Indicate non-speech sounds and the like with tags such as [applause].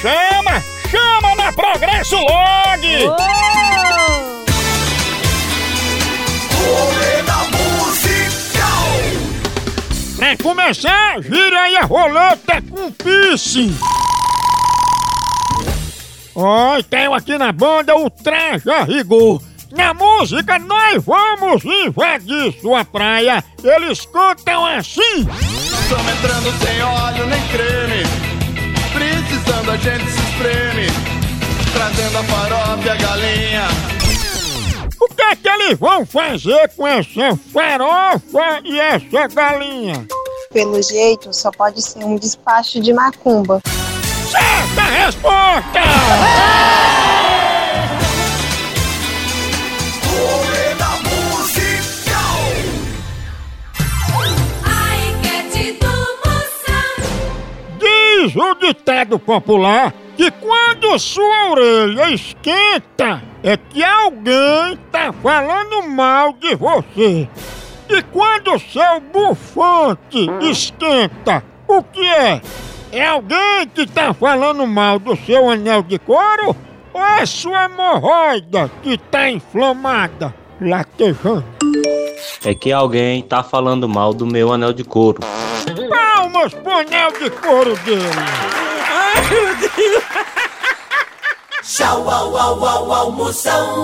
Chama, chama na Progresso Log. Oh! Pra começar, gira aí a roleta com piercing. Oi, tenho aqui na banda o Traje a Rigor. Na música Nós Vamos Invadir Sua Praia, eles cantam assim. Estamos entrando sem óleo nem creme. Gente se espreme. Trazendo a farofa e a galinha. O que é que eles vão fazer com essa farofa e essa galinha? Pelo jeito, só pode ser um despacho de macumba. Certa resposta! [laughs] Diz o ditado popular que quando sua orelha esquenta é que alguém tá falando mal de você. E quando seu bufante esquenta, o que é? É alguém que tá falando mal do seu anel de couro? Ou é sua hemorroida que tá inflamada, latejando? É que alguém tá falando mal do meu anel de couro. Pro anel de couro dele! Tchau, au, au, au, au, Moção.